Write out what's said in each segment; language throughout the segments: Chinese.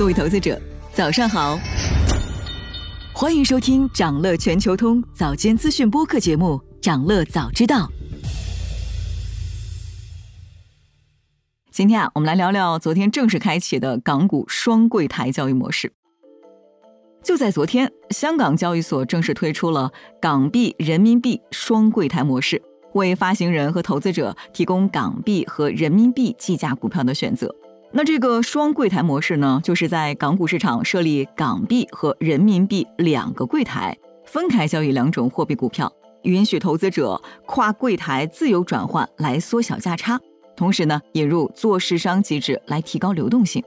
各位投资者，早上好，欢迎收听长乐全球通早间资讯播客节目《长乐早知道》。今天啊，我们来聊聊昨天正式开启的港股双柜台交易模式。就在昨天，香港交易所正式推出了港币、人民币双柜台模式。为发行人和投资者提供港币和人民币计价股票的选择。那这个双柜台模式呢，就是在港股市场设立港币和人民币两个柜台，分开交易两种货币股票，允许投资者跨柜台自由转换来缩小价差。同时呢，引入做市商机制来提高流动性。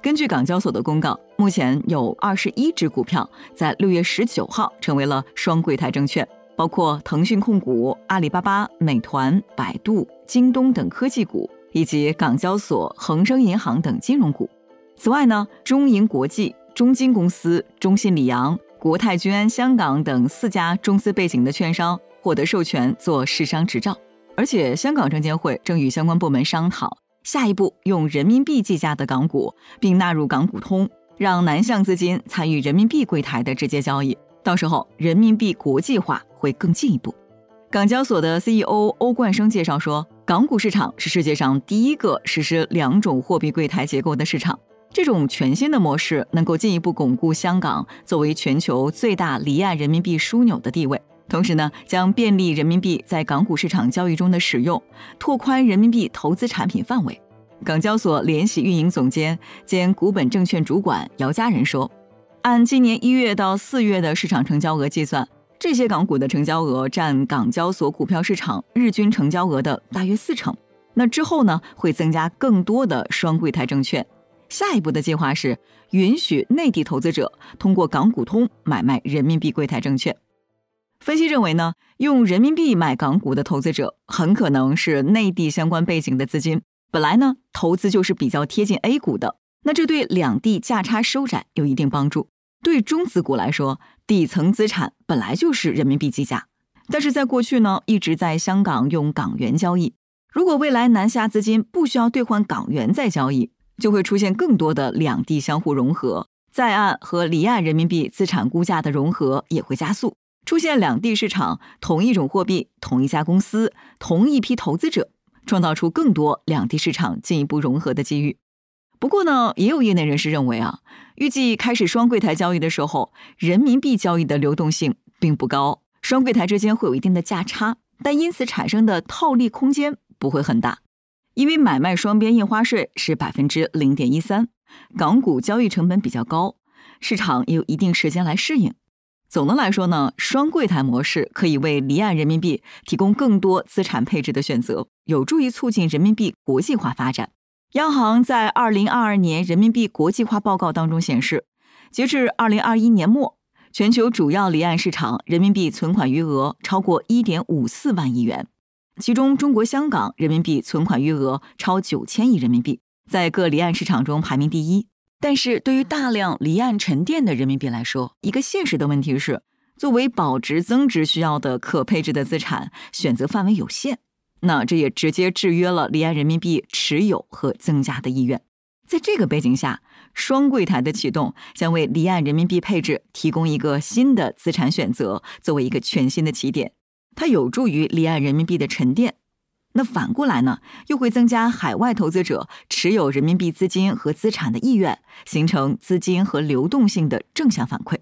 根据港交所的公告，目前有二十一只股票在六月十九号成为了双柜台证券。包括腾讯控股、阿里巴巴、美团、百度、京东等科技股，以及港交所、恒生银行等金融股。此外呢，中银国际、中金公司、中信里昂、国泰君安香港等四家中资背景的券商获得授权做市商执照。而且，香港证监会正与相关部门商讨，下一步用人民币计价的港股，并纳入港股通，让南向资金参与人民币柜台的直接交易。到时候，人民币国际化会更进一步。港交所的 CEO 欧冠生介绍说，港股市场是世界上第一个实施两种货币柜台结构的市场。这种全新的模式能够进一步巩固香港作为全球最大离岸人民币枢纽的地位，同时呢，将便利人民币在港股市场交易中的使用，拓宽人民币投资产品范围。港交所联席运营总监兼股本证券主管姚家仁说。按今年一月到四月的市场成交额计算，这些港股的成交额占港交所股票市场日均成交额的大约四成。那之后呢，会增加更多的双柜台证券。下一步的计划是允许内地投资者通过港股通买卖人民币柜台证券。分析认为呢，用人民币买港股的投资者很可能是内地相关背景的资金，本来呢，投资就是比较贴近 A 股的，那这对两地价差收窄有一定帮助。对中资股来说，底层资产本来就是人民币计价，但是在过去呢，一直在香港用港元交易。如果未来南下资金不需要兑换港元再交易，就会出现更多的两地相互融合，在岸和离岸人民币资产估价的融合也会加速，出现两地市场同一种货币、同一家公司、同一批投资者，创造出更多两地市场进一步融合的机遇。不过呢，也有业内人士认为啊，预计开始双柜台交易的时候，人民币交易的流动性并不高，双柜台之间会有一定的价差，但因此产生的套利空间不会很大，因为买卖双边印花税是百分之零点一三，港股交易成本比较高，市场也有一定时间来适应。总的来说呢，双柜台模式可以为离岸人民币提供更多资产配置的选择，有助于促进人民币国际化发展。央行在二零二二年人民币国际化报告当中显示，截至二零二一年末，全球主要离岸市场人民币存款余额超过一点五四万亿元，其中中国香港人民币存款余额超九千亿人民币，在各离岸市场中排名第一。但是对于大量离岸沉淀的人民币来说，一个现实的问题是，作为保值增值需要的可配置的资产，选择范围有限。那这也直接制约了离岸人民币持有和增加的意愿。在这个背景下，双柜台的启动将为离岸人民币配置提供一个新的资产选择，作为一个全新的起点。它有助于离岸人民币的沉淀。那反过来呢，又会增加海外投资者持有人民币资金和资产的意愿，形成资金和流动性的正向反馈。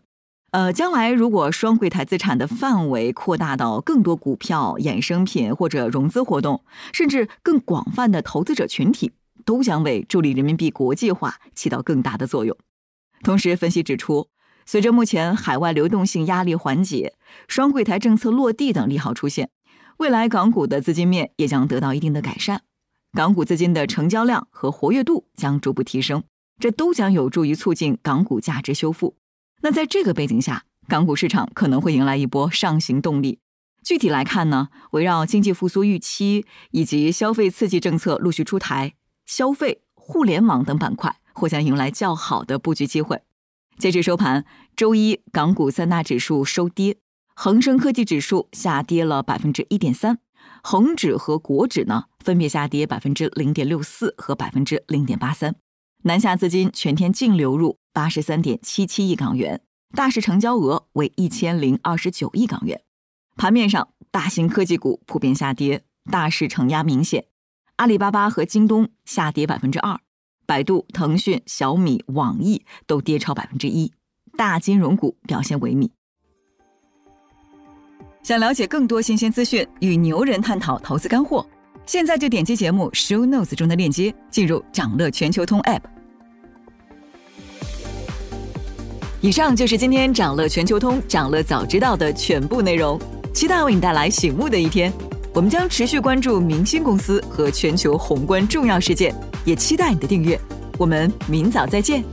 呃，将来如果双柜台资产的范围扩大到更多股票、衍生品或者融资活动，甚至更广泛的投资者群体，都将为助力人民币国际化起到更大的作用。同时，分析指出，随着目前海外流动性压力缓解、双柜台政策落地等利好出现，未来港股的资金面也将得到一定的改善，港股资金的成交量和活跃度将逐步提升，这都将有助于促进港股价值修复。那在这个背景下，港股市场可能会迎来一波上行动力。具体来看呢，围绕经济复苏预期以及消费刺激政策陆续出台，消费、互联网等板块或将迎来较好的布局机会。截至收盘，周一港股三大指数收跌，恒生科技指数下跌了百分之一点三，恒指和国指呢分别下跌百分之零点六四和百分之零点八三。南下资金全天净流入八十三点七七亿港元，大市成交额为一千零二十九亿港元。盘面上，大型科技股普遍下跌，大市承压明显。阿里巴巴和京东下跌百分之二，百度、腾讯、小米、网易都跌超百分之一，大金融股表现萎靡。想了解更多新鲜资讯，与牛人探讨投资干货，现在就点击节目 show notes 中的链接，进入掌乐全球通 app。以上就是今天掌乐全球通掌乐早知道的全部内容，期待为你带来醒目的一天。我们将持续关注明星公司和全球宏观重要事件，也期待你的订阅。我们明早再见。